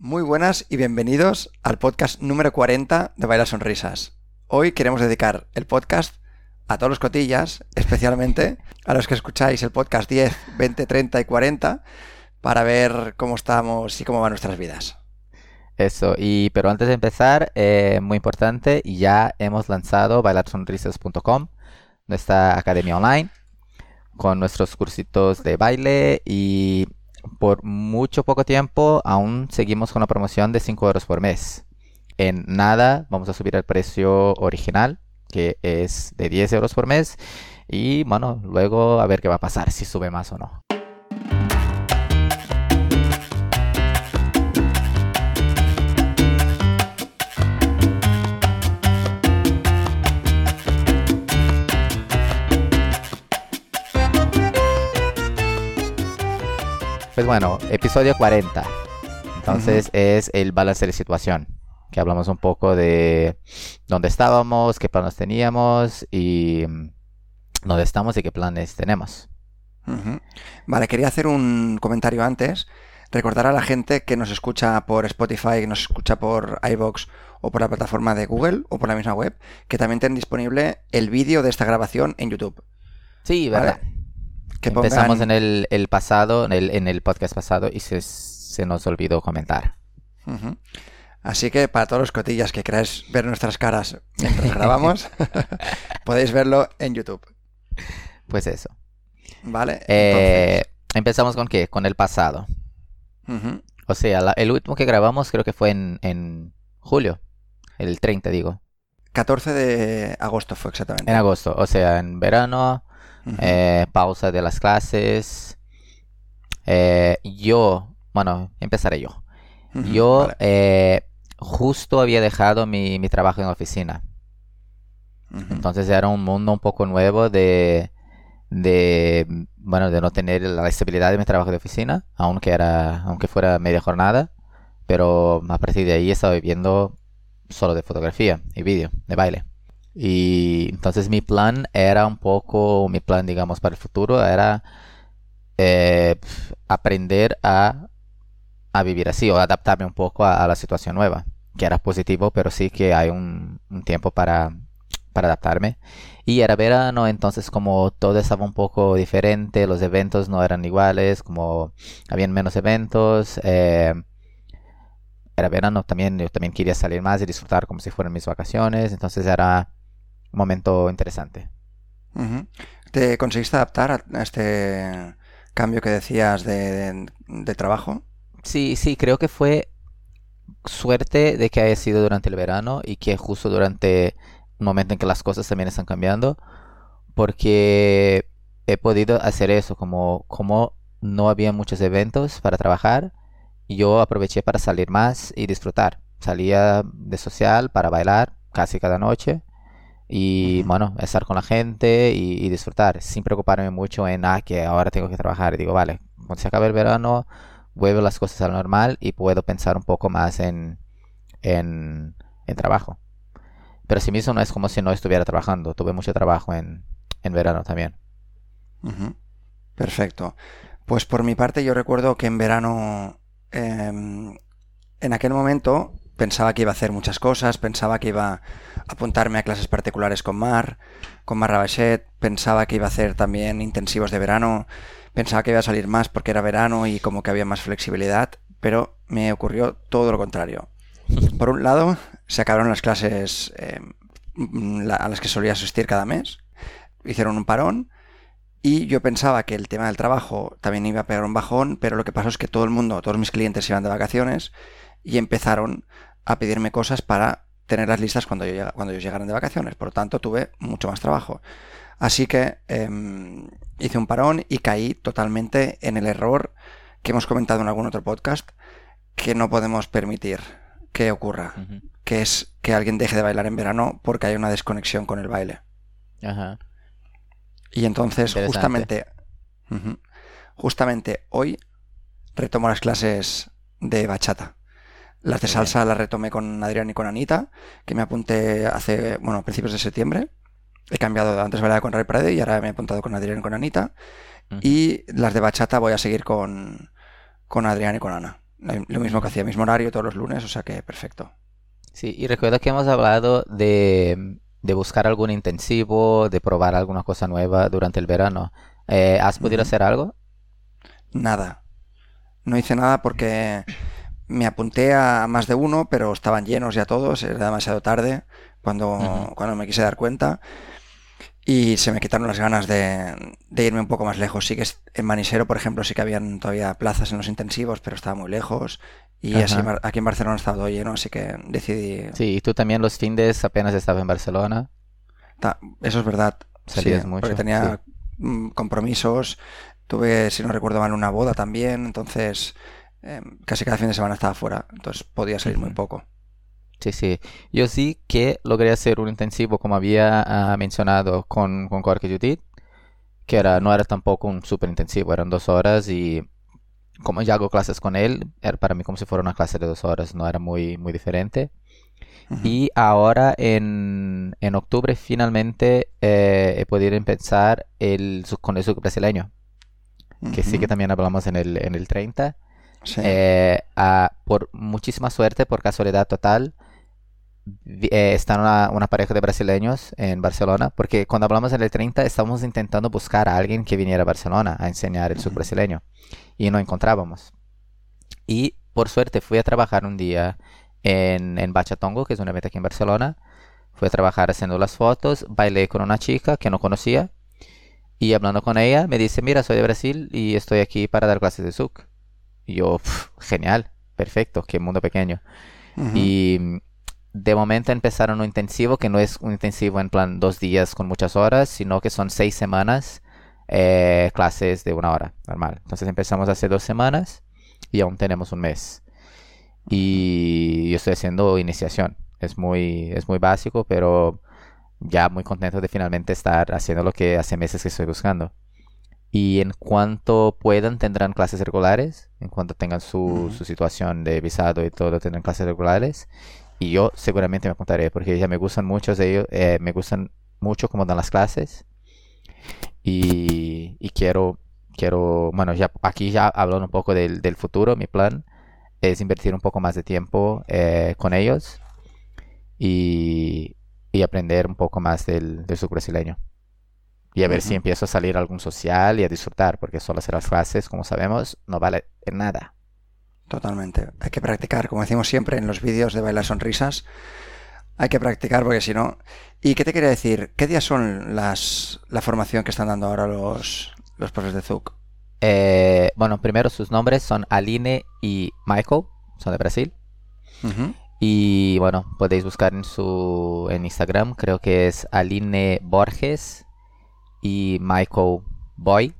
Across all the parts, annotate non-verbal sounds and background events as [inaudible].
Muy buenas y bienvenidos al podcast número 40 de Baila Sonrisas. Hoy queremos dedicar el podcast a todos los cotillas, especialmente a los que escucháis el podcast 10, 20, 30 y 40, para ver cómo estamos y cómo van nuestras vidas. Eso, y pero antes de empezar, eh, muy importante, ya hemos lanzado bailarsonrisas.com, nuestra academia online, con nuestros cursitos de baile y por mucho poco tiempo aún seguimos con la promoción de 5 euros por mes. En nada vamos a subir el precio original, que es de 10 euros por mes, y bueno, luego a ver qué va a pasar, si sube más o no. Pues bueno, episodio 40. Entonces es el balance de situación, que hablamos un poco de dónde estábamos, qué planes teníamos y mm, dónde estamos y qué planes tenemos. Vale, quería hacer un comentario antes. Recordar a la gente que nos escucha por Spotify, que nos escucha por iBox o por la plataforma de Google o por la misma web, que también tienen disponible el vídeo de esta grabación en YouTube. Sí, ¿vale? Empezamos en el, el pasado, en el, en el podcast pasado y se, se nos olvidó comentar. Así que para todos los cotillas que queráis ver nuestras caras mientras grabamos, [laughs] [laughs] podéis verlo en YouTube. Pues eso. ¿Vale? Eh, Empezamos con qué? Con el pasado. O sea, la- el último que grabamos creo que fue en, en julio. El 30, digo. 14 de agosto fue exactamente. En agosto. O sea, en verano. Eh, pausa de las clases. Eh, yo, bueno, empezaré yo. Yo vale. eh, justo había dejado mi, mi trabajo en la oficina. Entonces era un mundo un poco nuevo de, de, bueno, de no tener la estabilidad de mi trabajo de oficina, aunque era, aunque fuera media jornada. Pero a partir de ahí estaba viviendo solo de fotografía y vídeo, de baile. Y entonces mi plan era un poco, mi plan digamos para el futuro era eh, aprender a, a vivir así o adaptarme un poco a, la situación nueva, que era positivo, pero sí que hay un, tiempo para, para adaptarme. Y era verano, entonces como todo estaba un poco diferente, los eventos no eran iguales, como habían menos eventos. eh, era verano también, yo también quería salir más y disfrutar como si fueran mis vacaciones, entonces era momento interesante. ¿Te conseguiste adaptar a a este cambio que decías de, de trabajo? Sí, sí, creo que fue suerte de que haya sido durante el verano y que justo durante un momento en que las cosas también están cambiando, porque he podido hacer eso, como, como no había muchos eventos para trabajar, yo aproveché para salir más y disfrutar. Salía de social para bailar casi cada noche y bueno, estar con la gente y, y disfrutar, sin preocuparme mucho en, ah, que ahora tengo que trabajar. Y digo, vale, cuando se acabe el verano, vuelvo las cosas a lo normal y puedo pensar un poco más en, en, en trabajo. Pero sí mismo no es como si no estuviera trabajando. Tuve mucho trabajo en, en verano también. Perfecto. Pues por mi parte yo recuerdo que en verano, em, en aquel momento, pensaba que iba a hacer muchas cosas, pensaba que iba a apuntarme a clases particulares con Mar, con Mar Rabachet, pensaba que iba a hacer también intensivos de verano, pensaba que iba a salir más porque era verano y como que había más flexibilidad, pero me ocurrió todo lo contrario. [laughs] Por un lado, se acabaron las clases em, a las que solía asistir cada mes, hicieron un parón y yo pensaba que el tema del trabajo también iba a pegar un bajón, pero lo que pasó es que todo el mundo, todos mis clientes iban de vacaciones y empezaron a pedirme cosas para tenerlas listas cuando, yo, cuando ellos llegaran de vacaciones. Por lo tanto, tuve mucho más trabajo. Así que em, hice un parón y caí totalmente en el error que hemos comentado en algún otro podcast que no podemos permitir que ocurra, que es que alguien deje de bailar en verano porque hay una desconexión con el baile. Ajá. Y entonces, justamente, justamente hoy retomo las clases de bachata. Las de salsa las retomé con Adrián y con Anita, que me apunté hace, bueno, principios de septiembre. He cambiado, antes bailaba con Ray Parade y ahora me he apuntado con Adrián y con Anita. Y las de bachata voy a seguir con, con Adrián y con Ana. Lo mismo que hacía, mismo horario todos los lunes, o sea que perfecto. Sí, y recuerdo que hemos hablado de, buscar algún intensivo, de probar alguna cosa nueva durante el verano. Eh, ¿Has podido hacer algo? Nada. No hice nada porque me apunté a más de uno, pero estaban llenos ya todos, era demasiado tarde cuando, cuando me quise dar cuenta. Y se me quitaron las ganas de, irme un poco más lejos. Sí que en Manisero, por ejemplo, sí que habían todavía plazas en los intensivos, pero estaba muy lejos. Y así aquí en Barcelona estaba todo lleno, así que decidí... Sí, y tú también los fines apenas estabas en Barcelona. eso es verdad. Salías mucho. Porque tenía mm, compromisos. Tuve, si no recuerdo mal, una boda también. Entonces, em, casi cada fin de semana estaba fuera. Entonces podía salir muy poco. Sí, sí. Yo sí que logré hacer un intensivo, como había ah, mencionado con, con Jorge Judith, que era, no era tampoco un súper intensivo, eran dos horas y como ya hago clases con él, era para mí como si fuera una clase de dos horas, no era muy, muy diferente. Y ahora en, en octubre finalmente eh, he podido empezar el, con el brasileño, que sí que también hablamos en el, en el 30. Eh, por muchísima suerte, por casualidad total, eh, están una, pareja de brasileños en Barcelona, porque cuando hablamos en el 30 estamos intentando buscar a alguien que viniera a Barcelona a enseñar el sur brasileño y no encontrábamos. Y por suerte fui a trabajar un día en, en Bachatongo, que es una meta aquí en Barcelona. Fui a trabajar haciendo las fotos, bailé con una chica que no conocía y hablando con ella me dice, mira, soy de Brasil y estoy aquí para dar clases de SUC. Y yo, genial, perfecto, qué mundo pequeño. Y de momento empezaron un intensivo que no es un intensivo en plan dos días con muchas horas, sino que son seis semanas, eh, clases de una hora, normal. Entonces empezamos hace dos semanas y aún tenemos un mes. Y yo estoy haciendo iniciación. Es muy, es muy básico, pero ya muy contento de finalmente estar haciendo lo que hace meses que estoy buscando. Y en cuanto puedan, tendrán clases regulares. En cuanto tengan su, su situación de visado y todo, tendrán clases regulares. Y yo seguramente me apuntaré porque ya me gustan muchos de ellos, eh, me gustan mucho cómo dan las clases. Y, quiero, quiero, bueno, ya aquí ya hablando un poco del, futuro, mi plan es invertir un poco más de tiempo eh, con ellos y, aprender un poco más del, del brasileño. Y a ver si empiezo a salir a algún social y a disfrutar, porque solo hacer las clases, como sabemos, no vale nada. Totalmente. Hay que practicar, como decimos siempre en los vídeos de Bailar Sonrisas. Hay que practicar porque si no... ¿Y qué te quería decir? ¿Qué días son las la formación que están dando ahora los, los profes de ZUC? Eh, bueno, primero sus nombres son Aline y Michael, son de Brasil. Y bueno, podéis buscar en su en Instagram, creo que es Aline Borges y Michael Boy.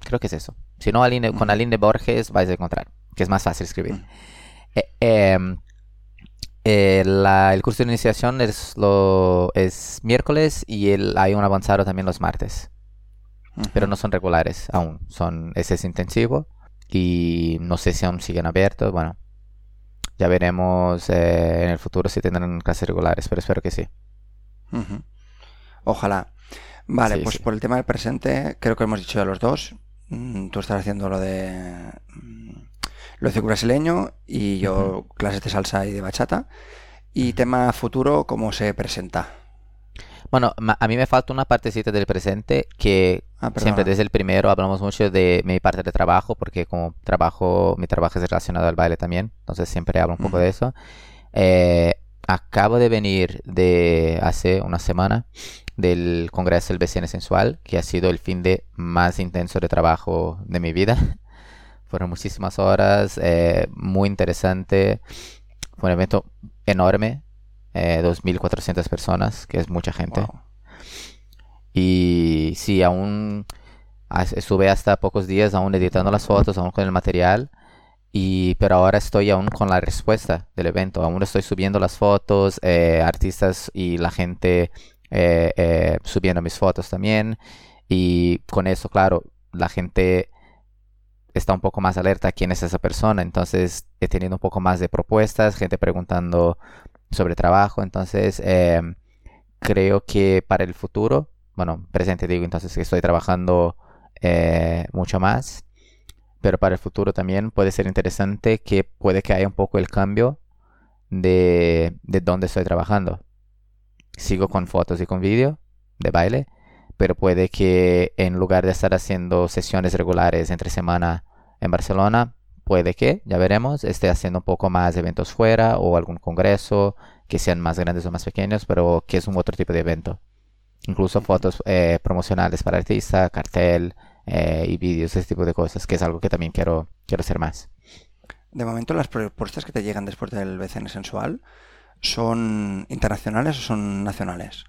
Creo que es eso. Si no, Aline, con Aline Borges vais a encontrar que es más fácil escribir. Eh, em, eh, el curso de iniciación es, lo, es miércoles y el, hay un avanzado también los martes. Pero no son regulares aún. Son, ese es intensivo. Y no sé si aún siguen abiertos. Bueno, ya veremos eh, en el futuro si tendrán clases regulares, pero espero que sí. Ojalá. Vale, pues por el tema del presente, creo que hemos dicho ya los dos. Mm, tú estás haciendo lo de lo de brasileño y yo clases de salsa y de bachata. Y tema futuro, ¿cómo se presenta? Bueno, a mí me falta una partecita del presente que ah, siempre desde el primero hablamos mucho de mi parte de trabajo, porque como trabajo, mi trabajo es relacionado al baile también, entonces siempre hablo un poco de eso. Eh, acabo de venir de hace una semana del Congreso del BCN Sensual, que ha sido el fin de más intenso de trabajo de mi vida. [laughs] Fueron muchísimas horas, eh, muy interesante. Fue un evento enorme, eh, 2.400 personas, que es mucha gente. Y sí, aún estuve hasta pocos días aún editando las fotos, aún con el material. Y, pero ahora estoy aún con la respuesta del evento. Aún estoy subiendo las fotos, eh, artistas y la gente eh, subiendo mis fotos también. Y con eso, claro, la gente está un poco más alerta quién es esa persona. Entonces he tenido un poco más de propuestas, gente preguntando sobre trabajo. Entonces em, creo que para el futuro, bueno, presente digo entonces que estoy trabajando eh, mucho más. Pero para el futuro también puede ser interesante que puede que haya un poco el cambio de, de dónde estoy trabajando. Sigo con fotos y con vídeo de baile, pero puede que en lugar de estar haciendo sesiones regulares entre semana en Barcelona, puede que, ya veremos, esté haciendo un poco más eventos fuera o algún congreso que sean más grandes o más pequeños, pero que es un otro tipo de evento. Incluso fotos eh, promocionales para artista, cartel eh, y vídeos, ese tipo de cosas, que es algo que también quiero, quiero hacer más. De momento, las propuestas que te llegan después del BCN sensual son internacionales o son nacionales?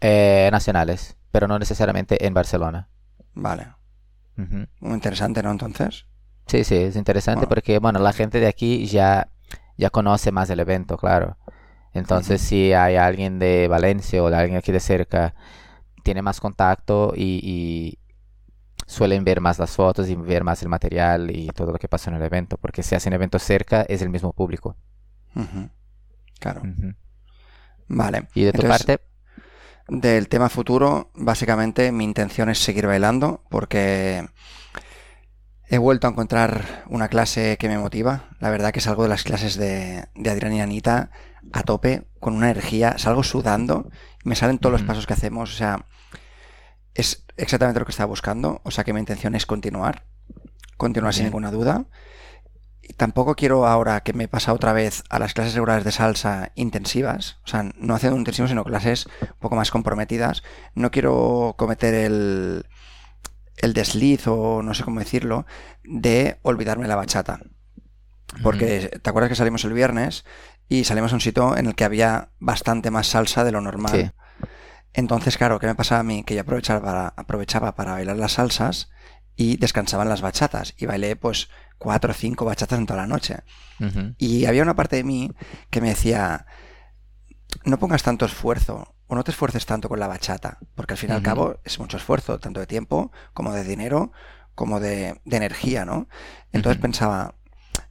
Eh, nacionales, pero no necesariamente en Barcelona. Vale. Muy interesante, ¿no? Entonces. Sí, sí, es interesante porque, bueno, la gente de aquí ya, ya conoce más el evento, claro. Entonces, si hay alguien de Valencia o de alguien aquí de cerca, tiene más contacto y, suelen ver más las fotos y ver más el material y todo lo que pasa en el evento, porque si hacen eventos cerca es el mismo público. Claro. Vale. ¿Y de tu parte? Del tema futuro, básicamente mi intención es seguir bailando porque he vuelto a encontrar una clase que me motiva. La verdad que salgo de las clases de, de Adrián y Anita a tope, con una energía, salgo sudando, me salen todos los pasos que hacemos, o sea, es exactamente lo que estaba buscando, o sea que mi intención es continuar, continuar sin ninguna duda. Y tampoco quiero ahora que me pasa otra vez a las clases regulares de salsa intensivas, o sea, no haciendo intensivos, sino clases un poco más comprometidas. No quiero cometer el, el desliz, o no sé cómo decirlo, de olvidarme la bachata. Porque, ¿te acuerdas que salimos el viernes y salimos a un sitio en el que había bastante más salsa de lo normal? Entonces, claro, ¿qué me pasaba a mí? Que yo aprovechaba para, aprovechaba para bailar las salsas y descansaban las bachatas. Y bailé pues cuatro o cinco bachatas en toda la noche. Y había una parte de mí que me decía, no pongas tanto esfuerzo o no te esfuerces tanto con la bachata, porque al fin y al cabo es mucho esfuerzo, tanto de tiempo como de dinero, como de, energía, ¿no? Entonces pensaba,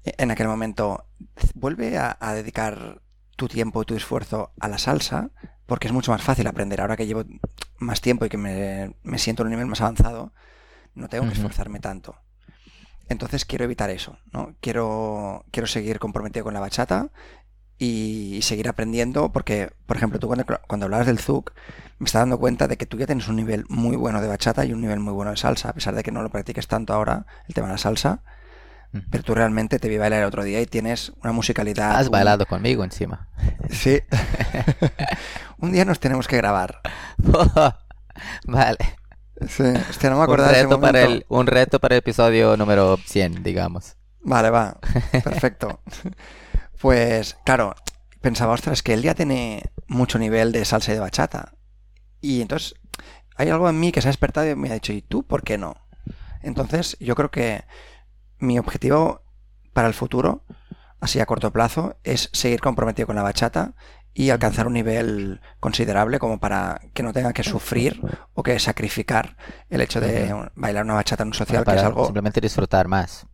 en aquel momento, vuelve a, dedicar tu tiempo y tu esfuerzo a la salsa, porque es mucho más fácil aprender. Ahora que llevo más tiempo y que me, siento en un nivel más avanzado, no tengo que esforzarme tanto. Entonces quiero evitar eso, ¿no? Quiero, quiero seguir comprometido con la bachata y, seguir aprendiendo, porque, por ejemplo, tú cuando, cuando hablabas del Zouk, me estás dando cuenta de que tú ya tienes un nivel muy bueno de bachata y un nivel muy bueno de salsa, a pesar de que no lo practiques tanto ahora, el tema de la salsa pero tú realmente te vi bailar el otro día y tienes una musicalidad. Has bailado conmigo encima. Sí. [laughs] un día nos tenemos que grabar. [laughs] vale. Sí, no me acordaba un reto, para el, un reto para el episodio número 100, digamos. Vale, va. [laughs] Perfecto. pues, claro, pensaba, ostras, que él ya tiene mucho nivel de salsa y de bachata. Y entonces, hay algo en mí que se ha despertado y me ha dicho, ¿y tú por qué no? Entonces, yo creo que mi objetivo para el futuro, así a corto plazo, es seguir comprometido con la bachata y alcanzar un nivel considerable como para que no tenga que sufrir o que sacrificar el hecho de bailar una bachata en un social, que es algo... Simplemente disfrutar más.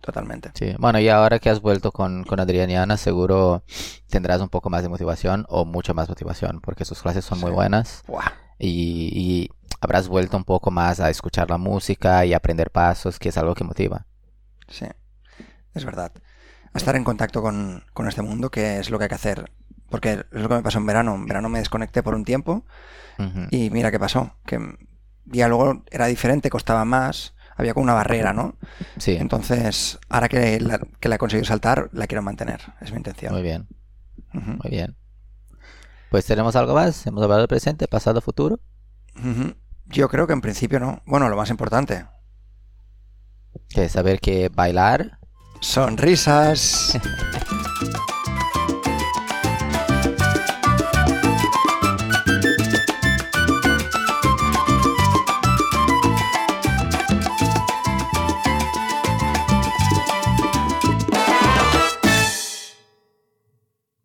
totalmente. Sí. Bueno, y ahora que has vuelto con, con Adrián y Ana, seguro tendrás un poco más de motivación o mucha más motivación, porque sus clases son muy buenas. Y, y, habrás vuelto un poco más a escuchar la música y aprender pasos, que es algo que motiva. Sí, es verdad. A estar en contacto con, este mundo, que es lo que hay que hacer. Porque es lo que me pasó en verano. En verano me desconecté por un tiempo y mira qué pasó. Que luego era diferente, costaba más, había como una barrera, ¿no? Sí. Entonces, ahora que la, que la he conseguido saltar, la quiero mantener. Es mi intención. Muy bien. Muy bien. Pues tenemos algo más. Hemos hablado del presente, pasado, futuro. Yo creo que en principio no. Bueno, lo más importante. Que saber que bailar. Sonrisas. [laughs]